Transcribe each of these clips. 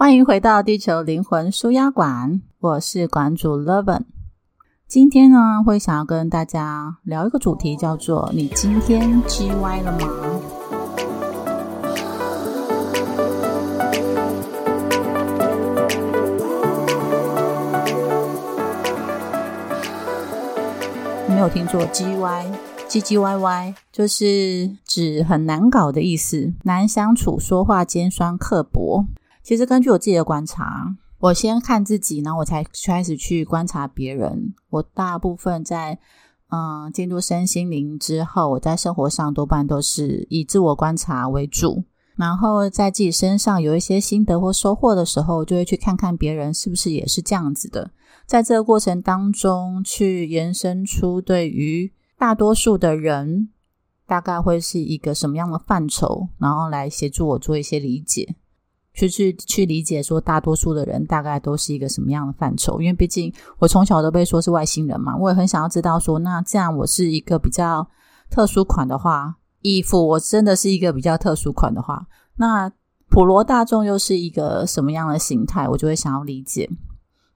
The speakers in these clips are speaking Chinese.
欢迎回到地球灵魂舒压馆，我是馆主 Leven。今天呢，会想要跟大家聊一个主题，叫做“你今天 G 歪了吗？”没有听错，G 歪，G G Y Y，就是指很难搞的意思，难相处，说话尖酸刻薄。其实根据我自己的观察，我先看自己，然后我才开始去观察别人。我大部分在嗯进入身心灵之后，我在生活上多半都是以自我观察为主。然后在自己身上有一些心得或收获的时候，就会去看看别人是不是也是这样子的。在这个过程当中，去延伸出对于大多数的人大概会是一个什么样的范畴，然后来协助我做一些理解。去去去理解说，大多数的人大概都是一个什么样的范畴？因为毕竟我从小都被说是外星人嘛，我也很想要知道说，那这样我是一个比较特殊款的话，义父我真的是一个比较特殊款的话，那普罗大众又是一个什么样的形态？我就会想要理解。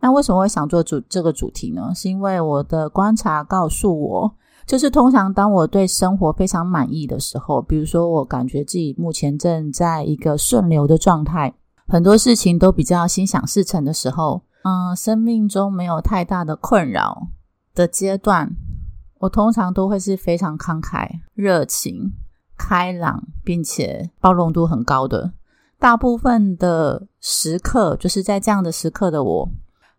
那为什么会想做主这个主题呢？是因为我的观察告诉我。就是通常当我对生活非常满意的时候，比如说我感觉自己目前正在一个顺流的状态，很多事情都比较心想事成的时候，嗯，生命中没有太大的困扰的阶段，我通常都会是非常慷慨、热情、开朗，并且包容度很高的。大部分的时刻，就是在这样的时刻的我。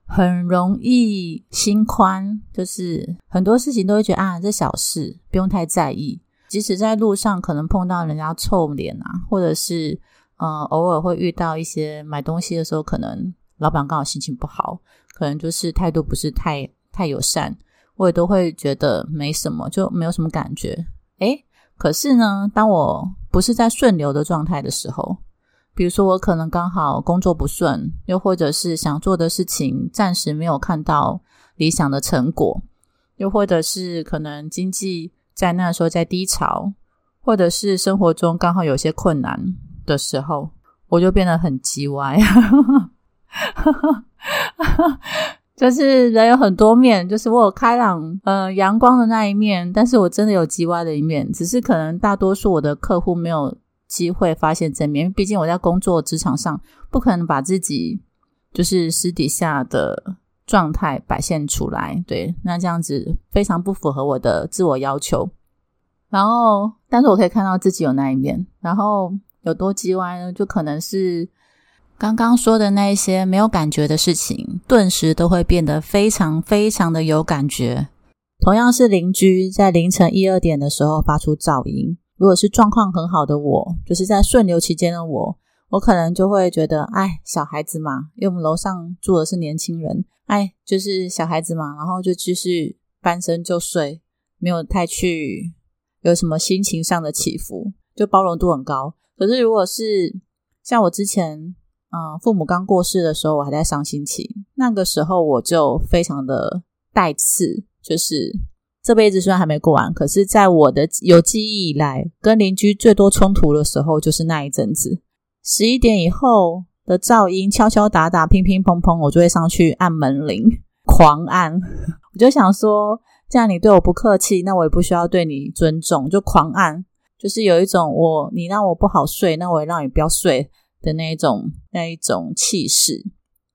很容易心宽，就是很多事情都会觉得啊，这小事不用太在意。即使在路上可能碰到人家臭脸啊，或者是呃偶尔会遇到一些买东西的时候，可能老板刚好心情不好，可能就是态度不是太太友善，我也都会觉得没什么，就没有什么感觉。诶，可是呢，当我不是在顺流的状态的时候。比如说，我可能刚好工作不顺，又或者是想做的事情暂时没有看到理想的成果，又或者是可能经济在那时候在低潮，或者是生活中刚好有些困难的时候，我就变得很叽歪。就是人有很多面，就是我有开朗、呃阳光的那一面，但是我真的有叽歪的一面，只是可能大多数我的客户没有。机会发现正面，毕竟我在工作职场上不可能把自己就是私底下的状态摆现出来，对，那这样子非常不符合我的自我要求。然后，但是我可以看到自己有那一面，然后有多叽歪呢？就可能是刚刚说的那一些没有感觉的事情，顿时都会变得非常非常的有感觉。同样是邻居，在凌晨一二点的时候发出噪音。如果是状况很好的我，就是在顺流期间的我，我可能就会觉得，哎，小孩子嘛，因为我们楼上住的是年轻人，哎，就是小孩子嘛，然后就继续翻身就睡，没有太去有什么心情上的起伏，就包容度很高。可是如果是像我之前，嗯，父母刚过世的时候，我还在伤心期，那个时候我就非常的带刺，就是。这辈子虽然还没过完，可是在我的有记忆以来，跟邻居最多冲突的时候就是那一阵子。十一点以后的噪音，敲敲打打、乒乒乓乓，我就会上去按门铃，狂按。我就想说，既然你对我不客气，那我也不需要对你尊重，就狂按，就是有一种我你让我不好睡，那我也让你不要睡的那一种那一种气势。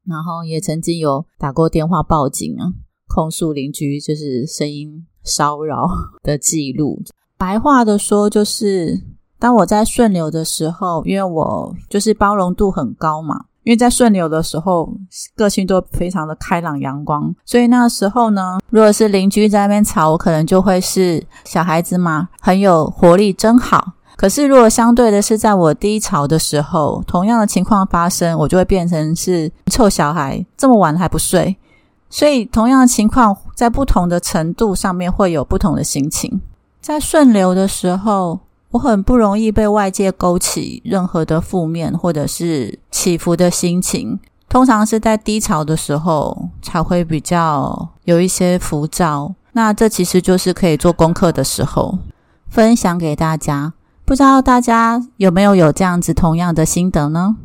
然后也曾经有打过电话报警啊，控诉邻居就是声音。骚扰的记录，白话的说，就是当我在顺流的时候，因为我就是包容度很高嘛，因为在顺流的时候，个性都非常的开朗阳光，所以那时候呢，如果是邻居在那边吵，我可能就会是小孩子嘛，很有活力，真好。可是如果相对的是在我低潮的时候，同样的情况发生，我就会变成是臭小孩，这么晚还不睡。所以，同样的情况，在不同的程度上面会有不同的心情。在顺流的时候，我很不容易被外界勾起任何的负面或者是起伏的心情。通常是在低潮的时候才会比较有一些浮躁。那这其实就是可以做功课的时候，分享给大家。不知道大家有没有有这样子同样的心得呢？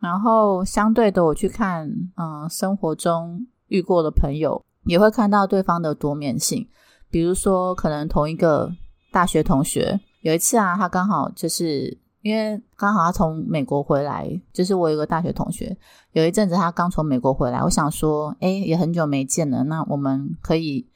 然后相对的，我去看，嗯，生活中遇过的朋友，也会看到对方的多面性。比如说，可能同一个大学同学，有一次啊，他刚好就是因为刚好他从美国回来，就是我有个大学同学，有一阵子他刚从美国回来，我想说，哎，也很久没见了，那我们可以，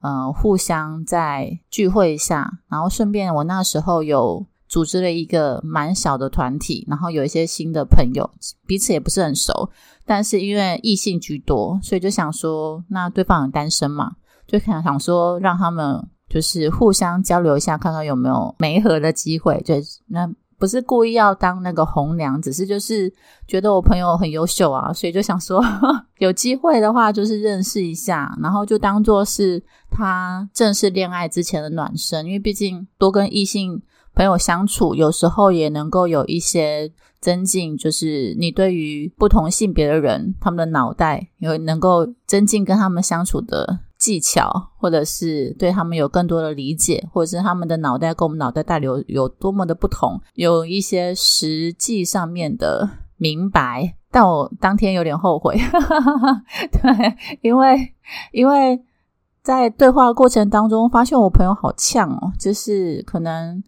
嗯，互相再聚会一下，然后顺便我那时候有。组织了一个蛮小的团体，然后有一些新的朋友，彼此也不是很熟，但是因为异性居多，所以就想说，那对方很单身嘛，就想想说让他们就是互相交流一下，看看有没有媒合的机会。就那不是故意要当那个红娘，只是就是觉得我朋友很优秀啊，所以就想说 有机会的话，就是认识一下，然后就当做是他正式恋爱之前的暖身，因为毕竟多跟异性。朋友相处有时候也能够有一些增进，就是你对于不同性别的人，他们的脑袋有能够增进跟他们相处的技巧，或者是对他们有更多的理解，或者是他们的脑袋跟我们脑袋带有有多么的不同，有一些实际上面的明白。但我当天有点后悔，对，因为因为在对话过程当中，发现我朋友好呛哦，就是可能。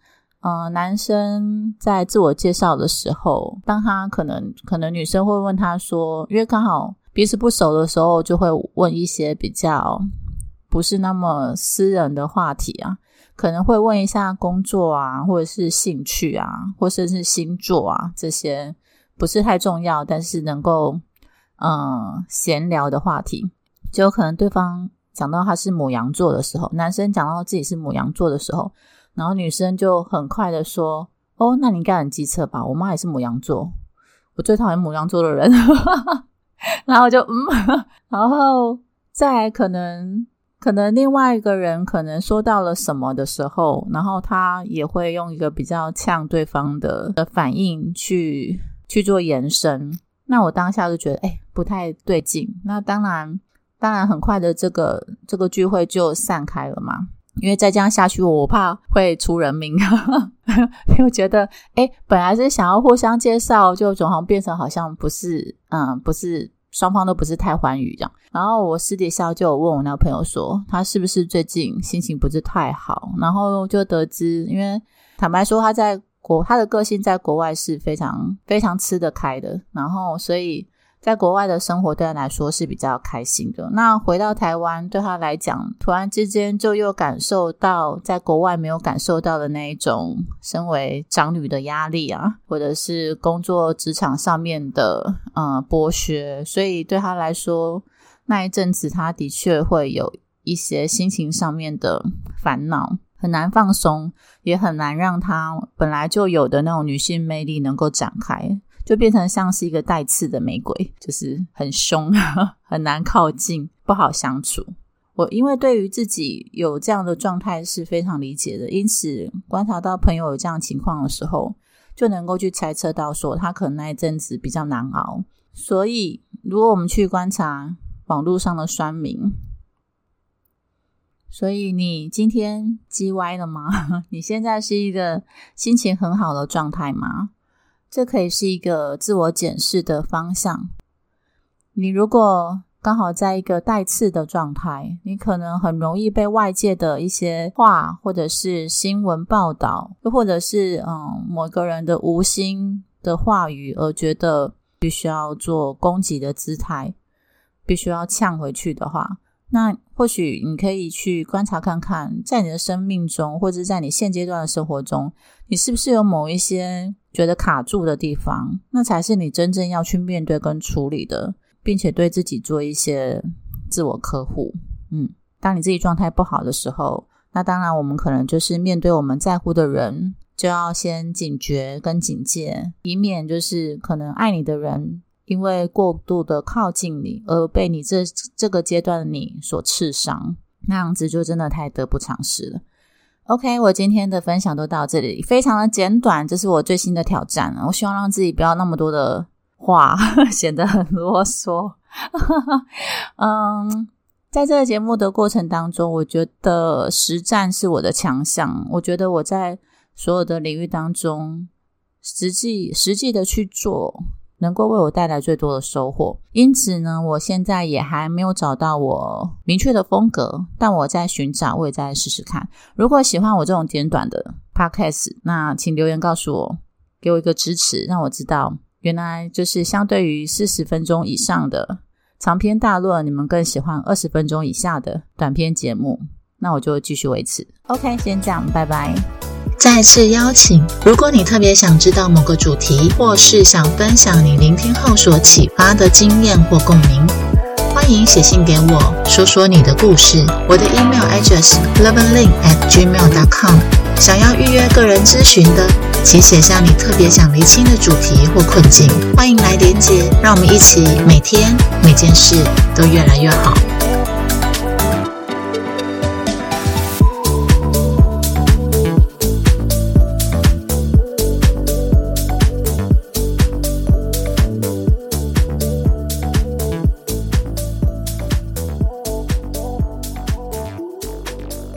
嗯，男生在自我介绍的时候，当他可能可能女生会问他说，因为刚好彼此不熟的时候，就会问一些比较不是那么私人的话题啊，可能会问一下工作啊，或者是兴趣啊，或者是星座啊这些不是太重要，但是能够嗯闲聊的话题，就可能对方讲到他是母羊座的时候，男生讲到自己是母羊座的时候。然后女生就很快的说：“哦，那你应该很机车吧？我妈也是母羊座，我最讨厌母羊座的人。” 然后就嗯，然后再可能可能另外一个人可能说到了什么的时候，然后他也会用一个比较呛对方的的反应去去做延伸。那我当下就觉得哎不太对劲。那当然当然很快的这个这个聚会就散开了嘛。因为再这样下去，我怕会出人命。因为觉得，哎，本来是想要互相介绍，就总好像变成好像不是，嗯，不是双方都不是太欢愉这样。然后我私底下就有问我那个朋友说，他是不是最近心情不是太好？然后就得知，因为坦白说，他在国他的个性在国外是非常非常吃得开的，然后所以。在国外的生活对他来说是比较开心的。那回到台湾，对他来讲，突然之间就又感受到在国外没有感受到的那一种身为长女的压力啊，或者是工作职场上面的呃剥削。所以对他来说，那一阵子他的确会有一些心情上面的烦恼，很难放松，也很难让他本来就有的那种女性魅力能够展开。就变成像是一个带刺的玫瑰，就是很凶，很难靠近，不好相处。我因为对于自己有这样的状态是非常理解的，因此观察到朋友有这样情况的时候，就能够去猜测到说他可能那一阵子比较难熬。所以，如果我们去观察网络上的酸民，所以你今天叽歪了吗？你现在是一个心情很好的状态吗？这可以是一个自我检视的方向。你如果刚好在一个带刺的状态，你可能很容易被外界的一些话，或者是新闻报道，又或者是嗯某个人的无心的话语，而觉得必须要做攻击的姿态，必须要呛回去的话。那或许你可以去观察看看，在你的生命中，或者在你现阶段的生活中，你是不是有某一些觉得卡住的地方？那才是你真正要去面对跟处理的，并且对自己做一些自我呵护。嗯，当你自己状态不好的时候，那当然我们可能就是面对我们在乎的人，就要先警觉跟警戒，以免就是可能爱你的人。因为过度的靠近你，而被你这这个阶段的你所刺伤，那样子就真的太得不偿失了。OK，我今天的分享都到这里，非常的简短，这是我最新的挑战。我希望让自己不要那么多的话，显得很啰嗦。嗯，在这个节目的过程当中，我觉得实战是我的强项。我觉得我在所有的领域当中，实际实际的去做。能够为我带来最多的收获。因此呢，我现在也还没有找到我明确的风格，但我在寻找，我也在试试看。如果喜欢我这种简短的 podcast，那请留言告诉我，给我一个支持，让我知道原来就是相对于四十分钟以上的长篇大论，你们更喜欢二十分钟以下的短篇节目。那我就继续维持。OK，先这样，拜拜。再次邀请，如果你特别想知道某个主题，或是想分享你聆听后所启发的经验或共鸣，欢迎写信给我，说说你的故事。我的 email address loveandlink at gmail dot com。想要预约个人咨询的，请写下你特别想厘清的主题或困境，欢迎来连接，让我们一起每天每件事都越来越好。